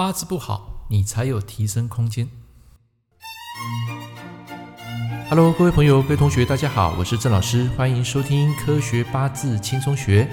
八字不好，你才有提升空间。Hello，各位朋友、各位同学，大家好，我是郑老师，欢迎收听科学八字轻松学。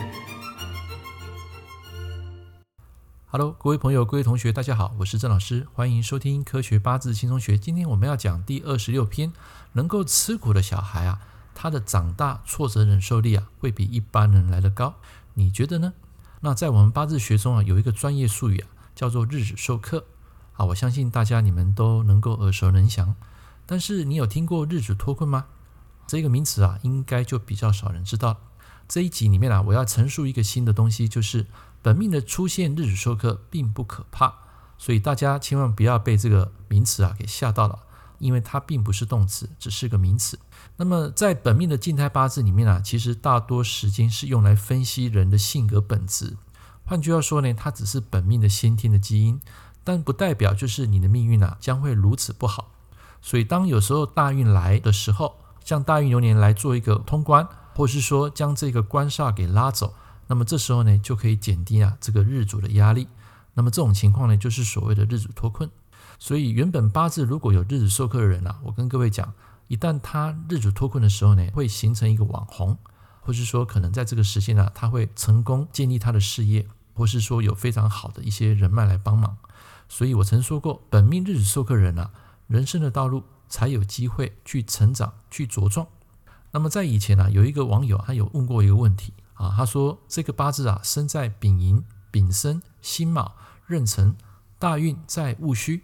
Hello，各位朋友、各位同学，大家好，我是郑老师，欢迎收听科学八字轻松学。今天我们要讲第二十六篇，能够吃苦的小孩啊，他的长大挫折忍受力啊，会比一般人来得高。你觉得呢？那在我们八字学中啊，有一个专业术语啊，叫做日主受克啊，我相信大家你们都能够耳熟能详。但是你有听过日主脱困吗？这个名词啊，应该就比较少人知道。这一集里面啊，我要陈述一个新的东西，就是本命的出现日主受克并不可怕，所以大家千万不要被这个名词啊给吓到了，因为它并不是动词，只是个名词。那么在本命的静态八字里面啊，其实大多时间是用来分析人的性格本质。换句话说呢，它只是本命的先天的基因，但不代表就是你的命运啊将会如此不好。所以，当有时候大运来的时候，像大运流年来做一个通关，或是说将这个官煞给拉走，那么这时候呢，就可以减低啊这个日主的压力。那么这种情况呢，就是所谓的日主脱困。所以，原本八字如果有日主受克的人啊，我跟各位讲，一旦他日主脱困的时候呢，会形成一个网红，或是说可能在这个时间呢，他会成功建立他的事业，或是说有非常好的一些人脉来帮忙。所以我曾说过，本命日子受克人啊。人生的道路才有机会去成长、去茁壮。那么在以前啊，有一个网友他有问过一个问题啊，他说这个八字啊生在丙寅、丙申、辛卯、壬辰，大运在戊戌。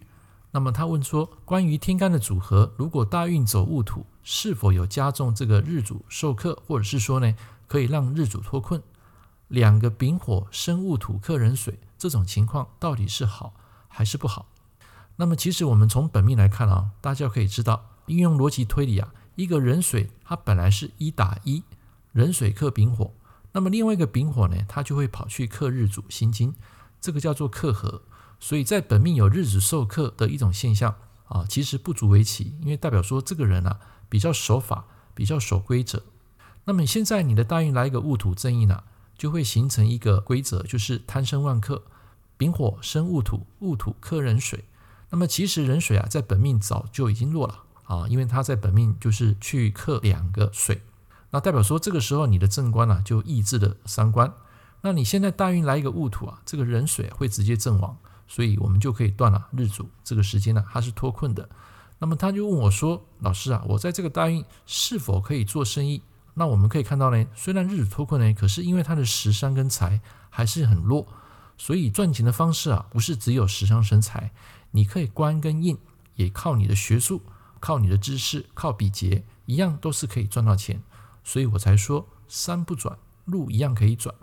那么他问说，关于天干的组合，如果大运走戊土，是否有加重这个日主受克，或者是说呢，可以让日主脱困？两个丙火生戊土克壬水，这种情况到底是好还是不好？那么，其实我们从本命来看啊，大家可以知道，运用逻辑推理啊，一个壬水它本来是一打一，壬水克丙火，那么另外一个丙火呢，它就会跑去克日主辛金，这个叫做克合。所以在本命有日主受克的一种现象啊，其实不足为奇，因为代表说这个人啊比较守法，比较守规则。那么现在你的大运来一个戊土正印呢，就会形成一个规则，就是贪生万克，丙火生戊土，戊土克壬水。那么其实壬水啊，在本命早就已经弱了啊，因为它在本命就是去克两个水，那代表说这个时候你的正官啊就抑制了三官。那你现在大运来一个戊土啊，这个壬水会直接阵亡，所以我们就可以断了日主这个时间呢，它是脱困的。那么他就问我说：“老师啊，我在这个大运是否可以做生意？”那我们可以看到呢，虽然日主脱困呢，可是因为他的食伤跟财还是很弱，所以赚钱的方式啊，不是只有食伤生财。你可以官跟印，也靠你的学术，靠你的知识，靠笔节，一样都是可以赚到钱。所以我才说山不转，路一样可以转。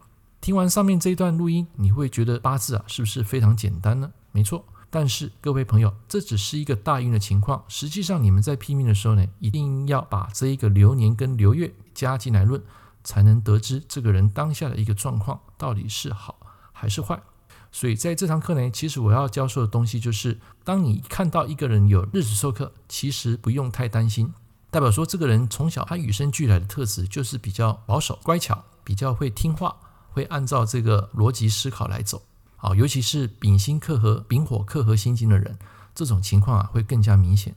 听完上面这一段录音，你会觉得八字啊是不是非常简单呢？没错，但是各位朋友，这只是一个大运的情况。实际上你们在批命的时候呢，一定要把这一个流年跟流月加进来论，才能得知这个人当下的一个状况到底是好还是坏。所以在这堂课呢，其实我要教授的东西就是，当你看到一个人有日子受克，其实不用太担心，代表说这个人从小他与生俱来的特质就是比较保守、乖巧，比较会听话，会按照这个逻辑思考来走。好，尤其是丙辛克合、丙火克合辛金的人，这种情况啊会更加明显。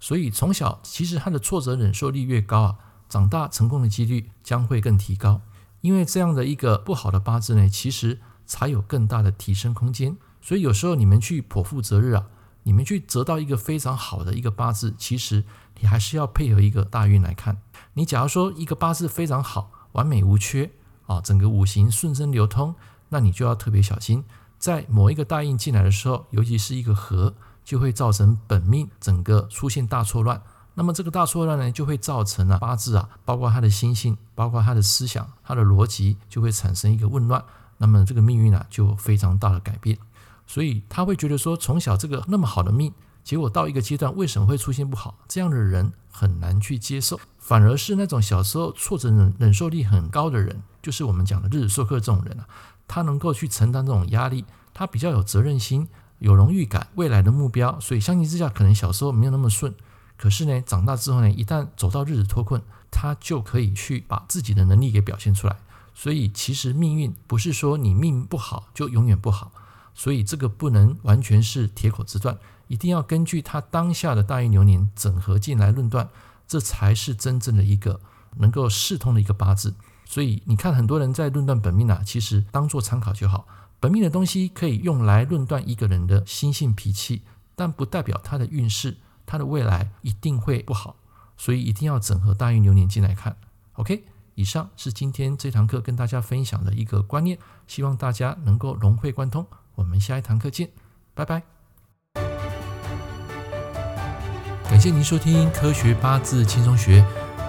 所以从小其实他的挫折忍受力越高啊，长大成功的几率将会更提高。因为这样的一个不好的八字呢，其实。才有更大的提升空间，所以有时候你们去剖腹择日啊，你们去择到一个非常好的一个八字，其实你还是要配合一个大运来看。你假如说一个八字非常好，完美无缺啊，整个五行顺生流通，那你就要特别小心，在某一个大运进来的时候，尤其是一个合，就会造成本命整个出现大错乱。那么这个大错乱呢，就会造成啊八字啊，包括他的心性，包括他的思想，他的逻辑，就会产生一个混乱。那么这个命运啊，就非常大的改变，所以他会觉得说，从小这个那么好的命，结果到一个阶段为什么会出现不好？这样的人很难去接受，反而是那种小时候挫折忍忍受力很高的人，就是我们讲的日主受克这种人啊，他能够去承担这种压力，他比较有责任心，有荣誉感，未来的目标，所以相形之下，可能小时候没有那么顺，可是呢，长大之后呢，一旦走到日子脱困，他就可以去把自己的能力给表现出来。所以，其实命运不是说你命不好就永远不好，所以这个不能完全是铁口直断，一定要根据他当下的大运流年整合进来论断，这才是真正的一个能够视通的一个八字。所以你看，很多人在论断本命啊，其实当做参考就好。本命的东西可以用来论断一个人的心性脾气，但不代表他的运势、他的未来一定会不好。所以一定要整合大运流年进来看。OK，以上是今天这堂课跟大家分享的一个观念，希望大家能够融会贯通。我们下一堂课见，拜拜。感谢您收听《科学八字轻松学》。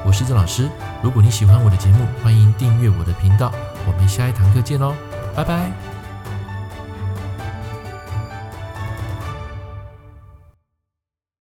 我是郑老师，如果你喜欢我的节目，欢迎订阅我的频道。我们下一堂课见喽，拜拜。